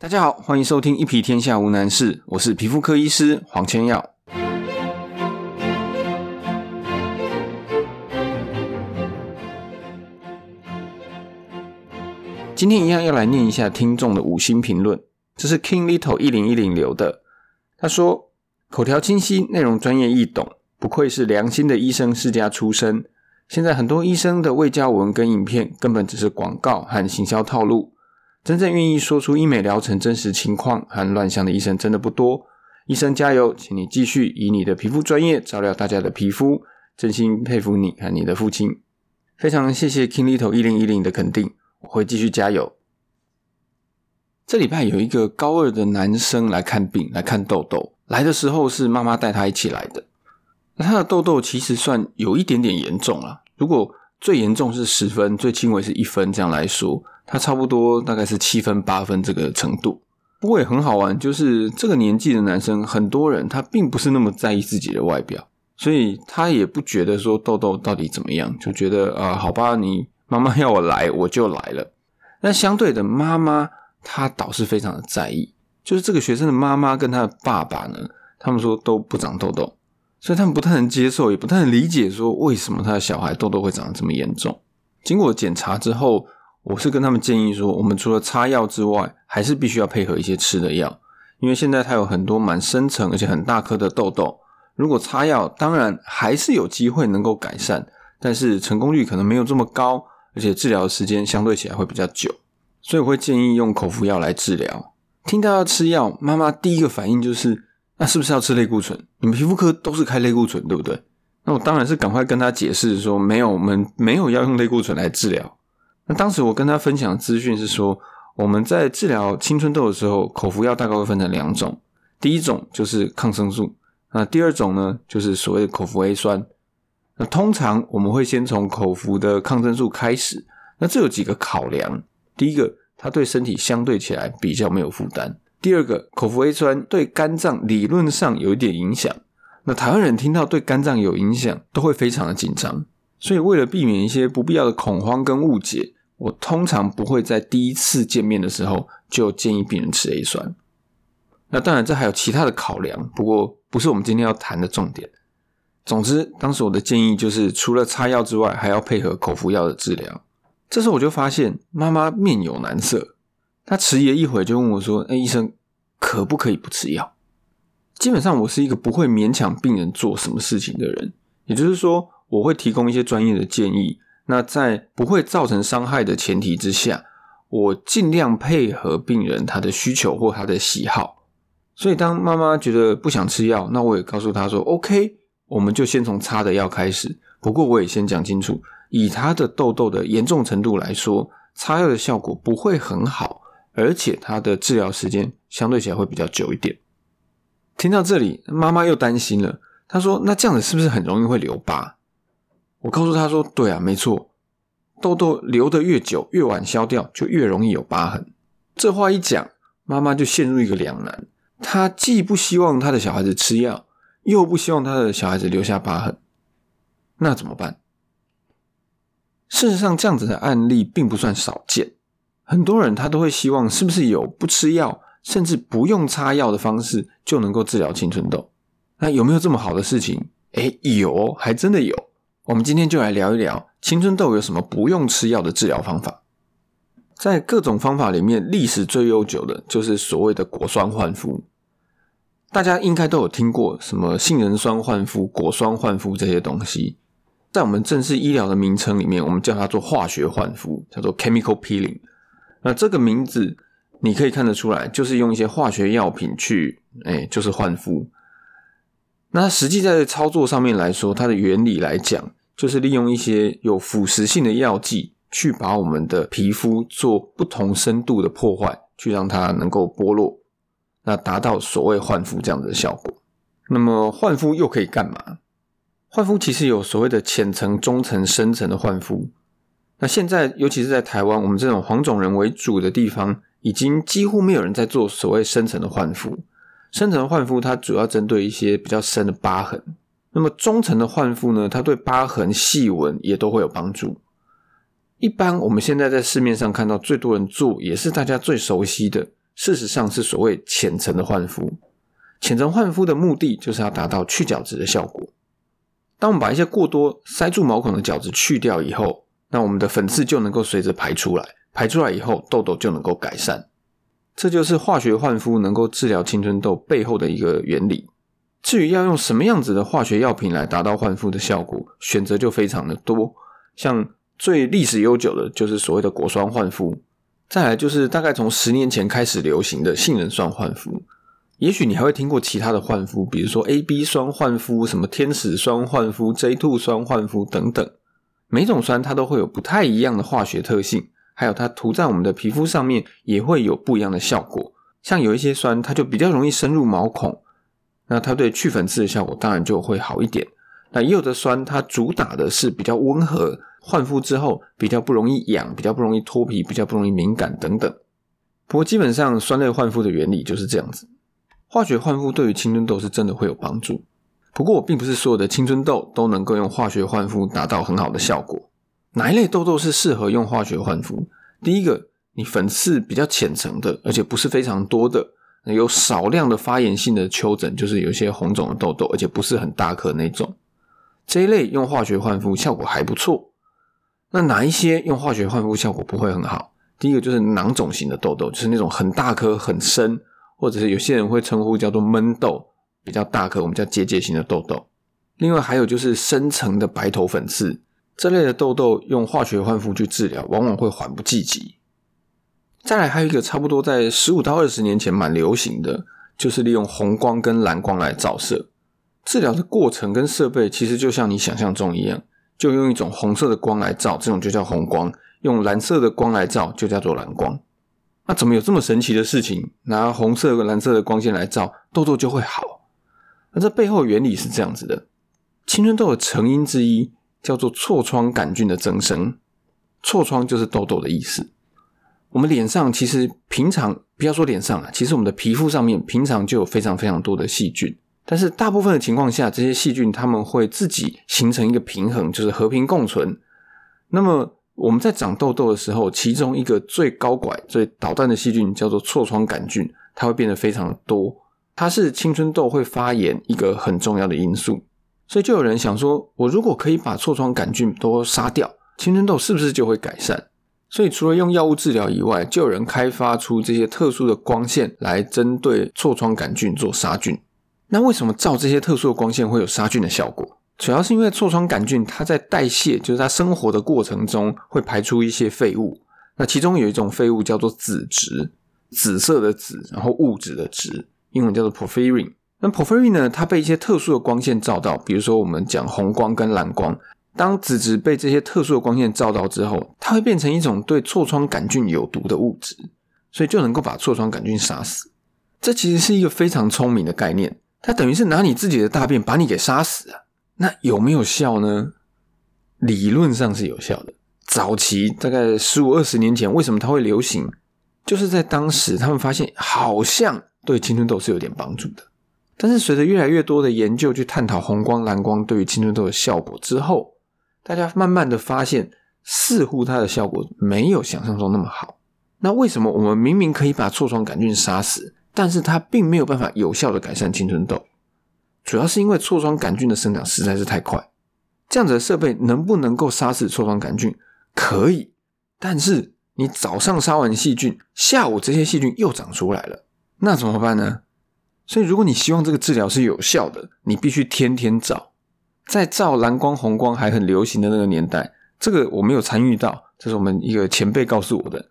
大家好，欢迎收听《一皮天下无难事》，我是皮肤科医师黄千耀。今天一样要来念一下听众的五星评论，这是 King Little 一零一零留的。他说：“口条清晰，内容专业易懂，不愧是良心的医生世家出身。现在很多医生的未教文跟影片，根本只是广告和行销套路。”真正愿意说出医美疗程真实情况和乱象的医生真的不多。医生加油，请你继续以你的皮肤专业照料大家的皮肤。真心佩服你和你的父亲，非常谢谢 King Little 一零一零的肯定，我会继续加油。这礼拜有一个高二的男生来看病，来看痘痘。来的时候是妈妈带他一起来的。那他的痘痘其实算有一点点严重了。如果最严重是十分，最轻微是一分，这样来说。他差不多大概是七分八分这个程度，不过也很好玩，就是这个年纪的男生，很多人他并不是那么在意自己的外表，所以他也不觉得说痘痘到底怎么样，就觉得啊，好吧，你妈妈要我来，我就来了。那相对的，妈妈她倒是非常的在意，就是这个学生的妈妈跟他的爸爸呢，他们说都不长痘痘，所以他们不太能接受，也不太能理解说为什么他的小孩痘痘会长得这么严重。经过检查之后。我是跟他们建议说，我们除了擦药之外，还是必须要配合一些吃的药，因为现在它有很多蛮深层而且很大颗的痘痘。如果擦药，当然还是有机会能够改善，但是成功率可能没有这么高，而且治疗的时间相对起来会比较久，所以我会建议用口服药来治疗。听到要吃药，妈妈第一个反应就是，那是不是要吃类固醇？你们皮肤科都是开类固醇，对不对？那我当然是赶快跟他解释说，没有，我们没有要用类固醇来治疗。那当时我跟他分享资讯是说，我们在治疗青春痘的时候，口服药大概会分成两种，第一种就是抗生素，那第二种呢就是所谓的口服 A 酸。那通常我们会先从口服的抗生素开始，那这有几个考量：第一个，它对身体相对起来比较没有负担；第二个，口服 A 酸对肝脏理论上有一点影响。那台湾人听到对肝脏有影响，都会非常的紧张，所以为了避免一些不必要的恐慌跟误解。我通常不会在第一次见面的时候就建议病人吃 A 酸。那当然，这还有其他的考量，不过不是我们今天要谈的重点。总之，当时我的建议就是，除了擦药之外，还要配合口服药的治疗。这时候我就发现妈妈面有难色，她迟疑了一会就问我说：“哎，医生可不可以不吃药？”基本上，我是一个不会勉强病人做什么事情的人，也就是说，我会提供一些专业的建议。那在不会造成伤害的前提之下，我尽量配合病人他的需求或他的喜好。所以当妈妈觉得不想吃药，那我也告诉她说：“OK，我们就先从擦的药开始。不过我也先讲清楚，以她的痘痘的严重程度来说，擦药的效果不会很好，而且它的治疗时间相对起来会比较久一点。”听到这里，妈妈又担心了。她说：“那这样子是不是很容易会留疤？”我告诉他说：“对啊，没错，痘痘留得越久，越晚消掉，就越容易有疤痕。”这话一讲，妈妈就陷入一个两难：她既不希望她的小孩子吃药，又不希望她的小孩子留下疤痕，那怎么办？事实上，这样子的案例并不算少见，很多人他都会希望，是不是有不吃药，甚至不用擦药的方式就能够治疗青春痘？那有没有这么好的事情？哎，有，还真的有。我们今天就来聊一聊青春痘有什么不用吃药的治疗方法。在各种方法里面，历史最悠久的就是所谓的果酸焕肤。大家应该都有听过什么杏仁酸焕肤、果酸焕肤这些东西。在我们正式医疗的名称里面，我们叫它做化学焕肤，叫做 chemical peeling。那这个名字你可以看得出来，就是用一些化学药品去，哎，就是焕肤。那实际在操作上面来说，它的原理来讲。就是利用一些有腐蚀性的药剂，去把我们的皮肤做不同深度的破坏，去让它能够剥落，那达到所谓焕肤这样的效果。那么焕肤又可以干嘛？焕肤其实有所谓的浅层、中层、深层的焕肤。那现在尤其是在台湾，我们这种黄种人为主的地方，已经几乎没有人在做所谓深层的焕肤。深层焕肤它主要针对一些比较深的疤痕。那么中层的焕肤呢？它对疤痕细纹也都会有帮助。一般我们现在在市面上看到最多人做，也是大家最熟悉的，事实上是所谓浅层的焕肤。浅层焕肤的目的就是要达到去角质的效果。当我们把一些过多塞住毛孔的角质去掉以后，那我们的粉刺就能够随着排出来，排出来以后，痘痘就能够改善。这就是化学焕肤能够治疗青春痘背后的一个原理。至于要用什么样子的化学药品来达到焕肤的效果，选择就非常的多。像最历史悠久的就是所谓的果酸焕肤，再来就是大概从十年前开始流行的杏仁酸焕肤。也许你还会听过其他的焕肤，比如说 A B 酸焕肤、什么天使酸焕肤、J two 酸焕肤等等。每种酸它都会有不太一样的化学特性。还有它涂在我们的皮肤上面也会有不一样的效果，像有一些酸，它就比较容易深入毛孔，那它对去粉刺的效果当然就会好一点。那也有的酸，它主打的是比较温和，焕肤之后比较不容易痒，比较不容易脱皮，比较不容易敏感等等。不过基本上酸类焕肤的原理就是这样子，化学焕肤对于青春痘是真的会有帮助。不过并不是所有的青春痘都能够用化学焕肤达到很好的效果。哪一类痘痘是适合用化学焕肤？第一个，你粉刺比较浅层的，而且不是非常多的，有少量的发炎性的丘疹，就是有些红肿的痘痘，而且不是很大颗那种，这一类用化学焕肤效果还不错。那哪一些用化学焕肤效果不会很好？第一个就是囊肿型的痘痘，就是那种很大颗、很深，或者是有些人会称呼叫做闷痘，比较大颗，我们叫结节型的痘痘。另外还有就是深层的白头粉刺。这类的痘痘用化学焕肤去治疗，往往会缓不济急。再来，还有一个差不多在十五到二十年前蛮流行的，就是利用红光跟蓝光来照射。治疗的过程跟设备其实就像你想象中一样，就用一种红色的光来照，这种就叫红光；用蓝色的光来照，就叫做蓝光。那怎么有这么神奇的事情？拿红色跟蓝色的光线来照，痘痘就会好？那这背后原理是这样子的：青春痘的成因之一。叫做痤疮杆菌的增生，痤疮就是痘痘的意思。我们脸上其实平常不要说脸上了，其实我们的皮肤上面平常就有非常非常多的细菌，但是大部分的情况下，这些细菌它们会自己形成一个平衡，就是和平共存。那么我们在长痘痘的时候，其中一个最高拐、最捣蛋的细菌叫做痤疮杆菌，它会变得非常的多，它是青春痘会发炎一个很重要的因素。所以就有人想说，我如果可以把痤疮杆菌都杀掉，青春痘是不是就会改善？所以除了用药物治疗以外，就有人开发出这些特殊的光线来针对痤疮杆菌做杀菌。那为什么照这些特殊的光线会有杀菌的效果？主要是因为痤疮杆菌它在代谢，就是它生活的过程中会排出一些废物。那其中有一种废物叫做紫质，紫色的紫，然后物质的质，英文叫做 porphyrin。那 porphyrin 呢？它被一些特殊的光线照到，比如说我们讲红光跟蓝光。当脂质被这些特殊的光线照到之后，它会变成一种对痤疮杆菌有毒的物质，所以就能够把痤疮杆菌杀死。这其实是一个非常聪明的概念，它等于是拿你自己的大便把你给杀死啊。那有没有效呢？理论上是有效的。早期大概十五二十年前，为什么它会流行？就是在当时他们发现好像对青春痘是有点帮助的。但是随着越来越多的研究去探讨红光、蓝光对于青春痘的效果之后，大家慢慢的发现，似乎它的效果没有想象中那么好。那为什么我们明明可以把痤疮杆菌杀死，但是它并没有办法有效的改善青春痘？主要是因为痤疮杆菌的生长实在是太快。这样子的设备能不能够杀死痤疮杆菌？可以，但是你早上杀完细菌，下午这些细菌又长出来了，那怎么办呢？所以，如果你希望这个治疗是有效的，你必须天天照。在照蓝光、红光还很流行的那个年代，这个我没有参与到，这是我们一个前辈告诉我的。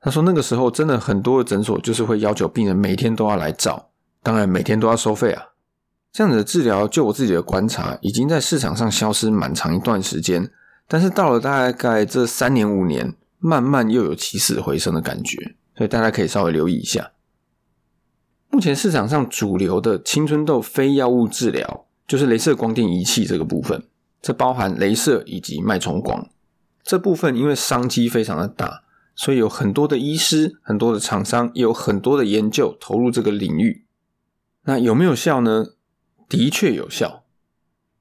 他说那个时候真的很多的诊所就是会要求病人每天都要来照，当然每天都要收费啊。这样子的治疗，就我自己的观察，已经在市场上消失蛮长一段时间。但是到了大概这三年五年，慢慢又有起死回生的感觉，所以大家可以稍微留意一下。目前市场上主流的青春痘非药物治疗，就是镭射光电仪器这个部分，这包含镭射以及脉冲光。这部分因为商机非常的大，所以有很多的医师、很多的厂商，也有很多的研究投入这个领域。那有没有效呢？的确有效。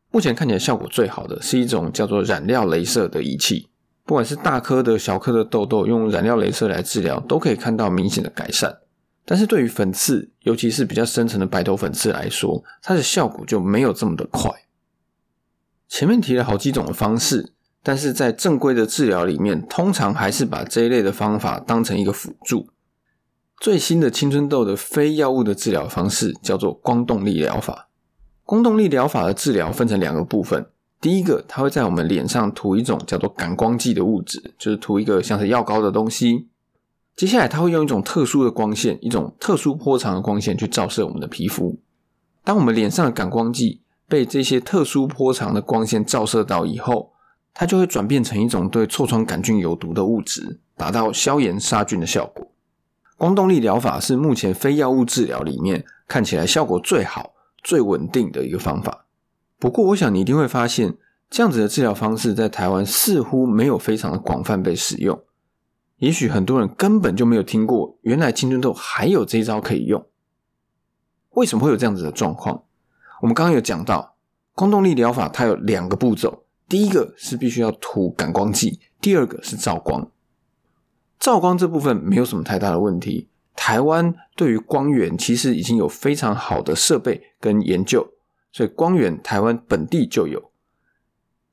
目前看起来效果最好的是一种叫做染料镭射的仪器，不管是大颗的小颗的痘痘，用染料镭射来治疗，都可以看到明显的改善。但是对于粉刺，尤其是比较深层的白头粉刺来说，它的效果就没有这么的快。前面提了好几种的方式，但是在正规的治疗里面，通常还是把这一类的方法当成一个辅助。最新的青春痘的非药物的治疗方式叫做光动力疗法。光动力疗法的治疗分成两个部分，第一个，它会在我们脸上涂一种叫做感光剂的物质，就是涂一个像是药膏的东西。接下来，它会用一种特殊的光线，一种特殊波长的光线去照射我们的皮肤。当我们脸上的感光剂被这些特殊波长的光线照射到以后，它就会转变成一种对痤疮杆菌有毒的物质，达到消炎杀菌的效果。光动力疗法是目前非药物治疗里面看起来效果最好、最稳定的一个方法。不过，我想你一定会发现，这样子的治疗方式在台湾似乎没有非常的广泛被使用。也许很多人根本就没有听过，原来青春痘还有这一招可以用。为什么会有这样子的状况？我们刚刚有讲到，光动力疗法它有两个步骤，第一个是必须要涂感光剂，第二个是照光。照光这部分没有什么太大的问题，台湾对于光源其实已经有非常好的设备跟研究，所以光源台湾本地就有。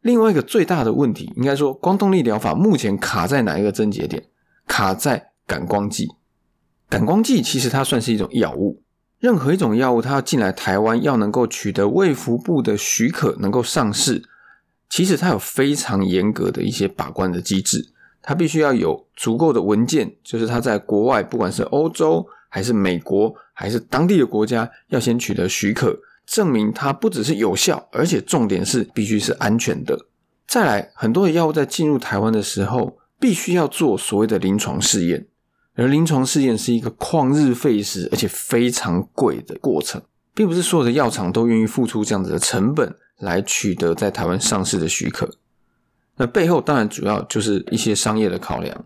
另外一个最大的问题，应该说光动力疗法目前卡在哪一个症结点？卡在感光剂，感光剂其实它算是一种药物。任何一种药物，它要进来台湾，要能够取得卫福部的许可，能够上市，其实它有非常严格的一些把关的机制。它必须要有足够的文件，就是它在国外，不管是欧洲还是美国，还是当地的国家，要先取得许可，证明它不只是有效，而且重点是必须是安全的。再来，很多的药物在进入台湾的时候。必须要做所谓的临床试验，而临床试验是一个旷日费时而且非常贵的过程，并不是所有的药厂都愿意付出这样子的成本来取得在台湾上市的许可。那背后当然主要就是一些商业的考量，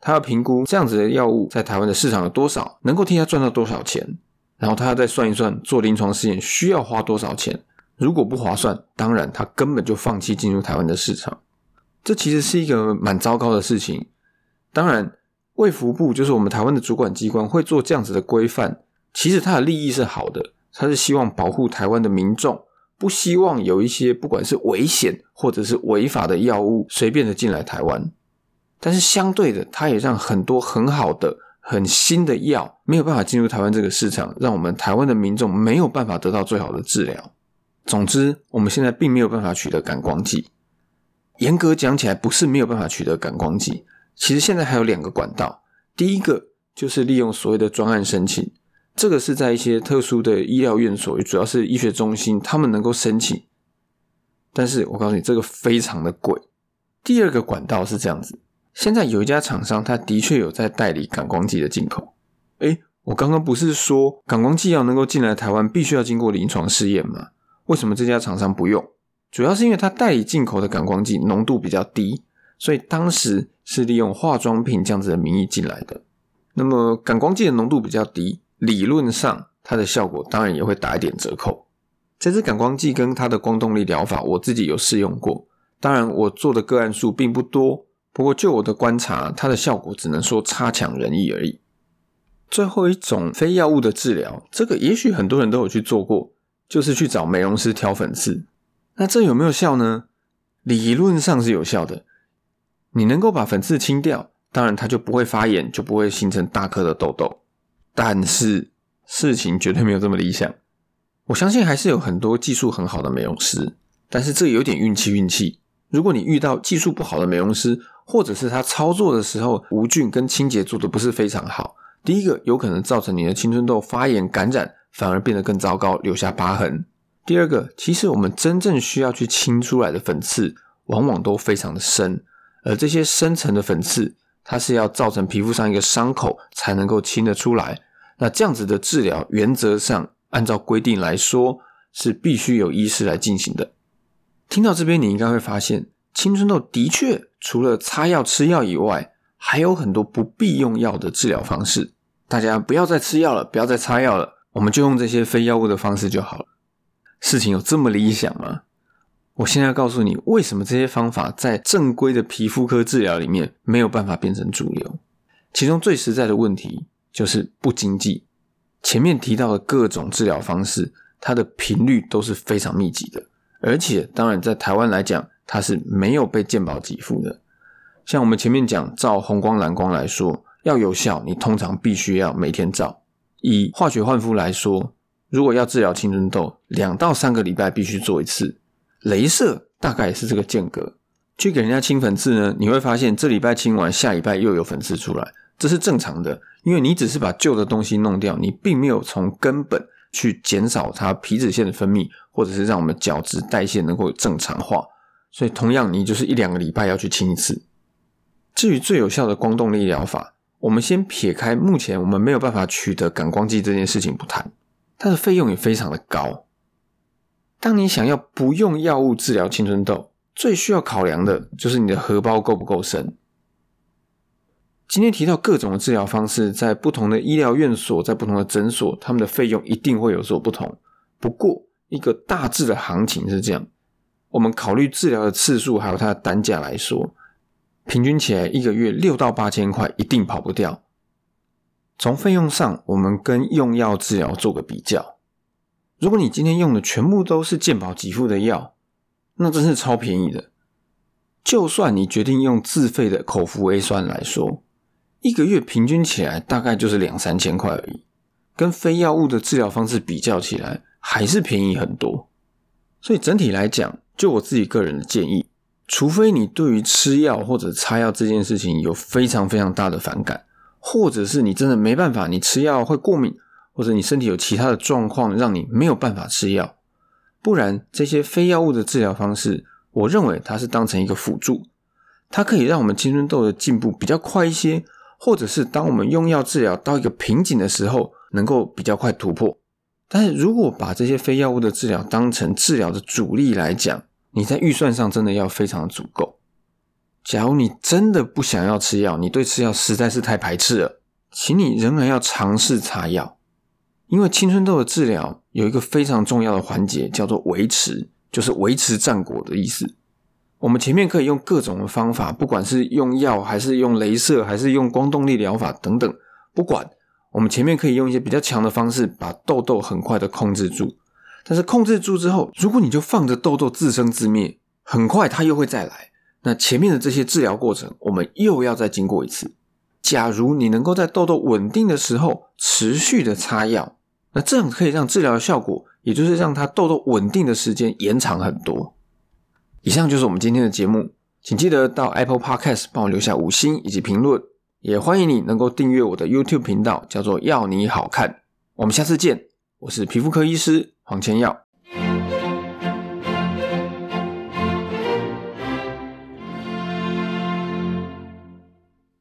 他要评估这样子的药物在台湾的市场有多少，能够替他赚到多少钱，然后他要再算一算做临床试验需要花多少钱。如果不划算，当然他根本就放弃进入台湾的市场。这其实是一个蛮糟糕的事情。当然，卫福部就是我们台湾的主管机关会做这样子的规范，其实它的利益是好的，它是希望保护台湾的民众，不希望有一些不管是危险或者是违法的药物随便的进来台湾。但是相对的，它也让很多很好的、很新的药没有办法进入台湾这个市场，让我们台湾的民众没有办法得到最好的治疗。总之，我们现在并没有办法取得感光剂。严格讲起来，不是没有办法取得感光剂。其实现在还有两个管道，第一个就是利用所谓的专案申请，这个是在一些特殊的医疗院所，主要是医学中心，他们能够申请。但是我告诉你，这个非常的贵。第二个管道是这样子，现在有一家厂商，他的确有在代理感光剂的进口。诶，我刚刚不是说感光剂要能够进来台湾，必须要经过临床试验吗？为什么这家厂商不用？主要是因为它代理进口的感光剂浓度比较低，所以当时是利用化妆品这样子的名义进来的。那么感光剂的浓度比较低，理论上它的效果当然也会打一点折扣。这支感光剂跟它的光动力疗法，我自己有试用过，当然我做的个案数并不多，不过就我的观察，它的效果只能说差强人意而已。最后一种非药物的治疗，这个也许很多人都有去做过，就是去找美容师挑粉刺。那这有没有效呢？理论上是有效的，你能够把粉刺清掉，当然它就不会发炎，就不会形成大颗的痘痘。但是事情绝对没有这么理想。我相信还是有很多技术很好的美容师，但是这有点运气运气。如果你遇到技术不好的美容师，或者是他操作的时候无菌跟清洁做的不是非常好，第一个有可能造成你的青春痘发炎感染，反而变得更糟糕，留下疤痕。第二个，其实我们真正需要去清出来的粉刺，往往都非常的深，而这些深层的粉刺，它是要造成皮肤上一个伤口才能够清得出来。那这样子的治疗，原则上按照规定来说，是必须由医师来进行的。听到这边，你应该会发现，青春痘的确除了擦药吃药以外，还有很多不必用药的治疗方式。大家不要再吃药了，不要再擦药了，我们就用这些非药物的方式就好了。事情有这么理想吗？我现在告诉你，为什么这些方法在正规的皮肤科治疗里面没有办法变成主流。其中最实在的问题就是不经济。前面提到的各种治疗方式，它的频率都是非常密集的，而且当然在台湾来讲，它是没有被健保给付的。像我们前面讲照红光蓝光来说，要有效，你通常必须要每天照。以化学焕肤来说，如果要治疗青春痘，两到三个礼拜必须做一次。镭射大概也是这个间隔。去给人家清粉刺呢，你会发现这礼拜清完，下礼拜又有粉刺出来，这是正常的，因为你只是把旧的东西弄掉，你并没有从根本去减少它皮脂腺的分泌，或者是让我们角质代谢能够正常化。所以同样，你就是一两个礼拜要去清一次。至于最有效的光动力疗法，我们先撇开目前我们没有办法取得感光剂这件事情不谈，它的费用也非常的高。当你想要不用药物治疗青春痘，最需要考量的就是你的荷包够不够深。今天提到各种的治疗方式，在不同的医疗院所，在不同的诊所，他们的费用一定会有所不同。不过，一个大致的行情是这样：我们考虑治疗的次数还有它的单价来说，平均起来一个月六到八千块一定跑不掉。从费用上，我们跟用药治疗做个比较。如果你今天用的全部都是健保给付的药，那真是超便宜的。就算你决定用自费的口服 A 酸来说，一个月平均起来大概就是两三千块而已，跟非药物的治疗方式比较起来，还是便宜很多。所以整体来讲，就我自己个人的建议，除非你对于吃药或者擦药这件事情有非常非常大的反感，或者是你真的没办法，你吃药会过敏，或者你身体有其他的状况让你没有办法吃药。不然，这些非药物的治疗方式，我认为它是当成一个辅助，它可以让我们青春痘的进步比较快一些，或者是当我们用药治疗到一个瓶颈的时候，能够比较快突破。但是如果把这些非药物的治疗当成治疗的主力来讲，你在预算上真的要非常足够。假如你真的不想要吃药，你对吃药实在是太排斥了，请你仍然要尝试擦药。因为青春痘的治疗有一个非常重要的环节，叫做维持，就是维持战果的意思。我们前面可以用各种的方法，不管是用药，还是用镭射，还是用光动力疗法等等，不管我们前面可以用一些比较强的方式，把痘痘很快的控制住。但是控制住之后，如果你就放着痘痘自生自灭，很快它又会再来。那前面的这些治疗过程，我们又要再经过一次。假如你能够在痘痘稳定的时候持续的擦药。那这样可以让治疗的效果，也就是让它痘痘稳定的时间延长很多。以上就是我们今天的节目，请记得到 Apple Podcast 帮我留下五星以及评论，也欢迎你能够订阅我的 YouTube 频道，叫做“要你好看”。我们下次见，我是皮肤科医师黄千耀。